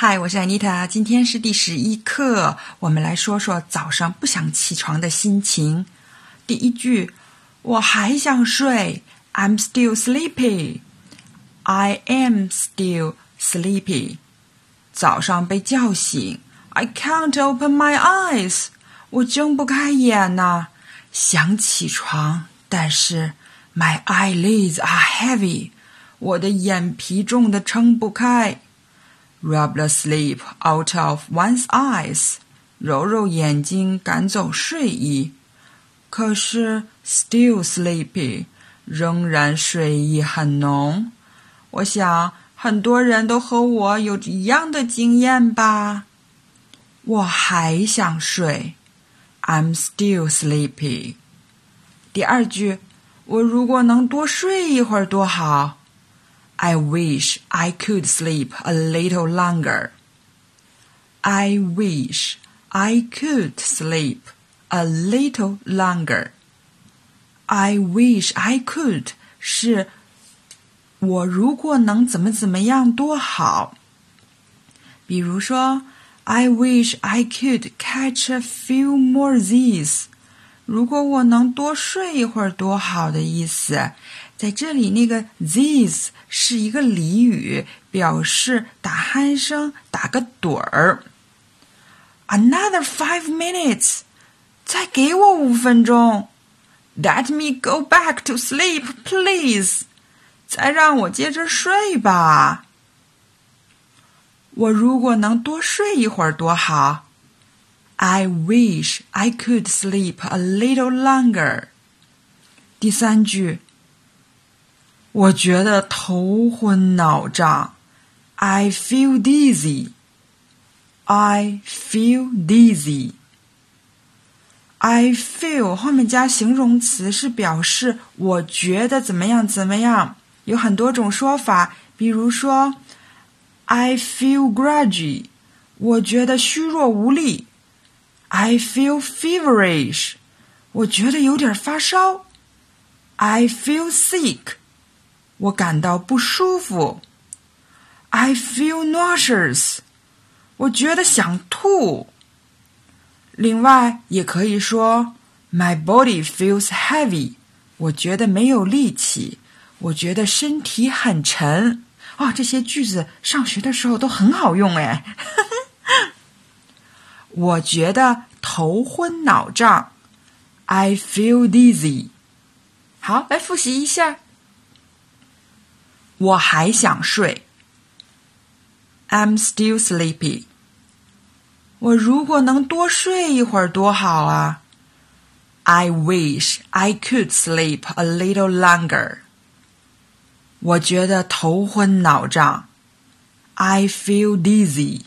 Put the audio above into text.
嗨，我是安妮塔，今天是第十一课，我们来说说早上不想起床的心情。第一句，我还想睡，I'm still sleepy。I am still sleepy。早上被叫醒，I can't open my eyes。我睁不开眼呐，想起床，但是 my eyelids are heavy。我的眼皮重的撑不开。Rub the sleep out of one's eyes，揉揉眼睛，赶走睡意。可是，still sleepy，仍然睡意很浓。我想，很多人都和我有一样的经验吧。我还想睡，I'm still sleepy。第二句，我如果能多睡一会儿多好。I wish I could sleep a little longer. I wish I could sleep a little longer. I wish I could 是我如果能怎么怎么样多好。比如说，I wish I could catch a few more Z's。如果我能多睡一会儿多好的意思。 在这里，那个 these 是一个俚语，表示打鼾声，打个盹儿。Another five minutes，再给我五分钟。Let me go back to sleep, please。再让我接着睡吧。我如果能多睡一会儿多好。I wish I could sleep a little longer。第三句。 我觉得头昏脑胀，I feel dizzy. I feel dizzy. I feel 后面加形容词是表示我觉得怎么样怎么样，有很多种说法。比如说，I feel grudgy 我觉得虚弱无力。I feel feverish，我觉得有点发烧。I feel sick。我感到不舒服。I feel nauseous。我觉得想吐。另外，也可以说，My body feels heavy。我觉得没有力气。我觉得身体很沉。啊，这些句子上学的时候都很好用哎。我觉得头昏脑胀。I feel dizzy。好，来复习一下。我还想睡。I'm still sleepy。我如果能多睡一会儿多好啊！I wish I could sleep a little longer。我觉得头昏脑胀。I feel dizzy。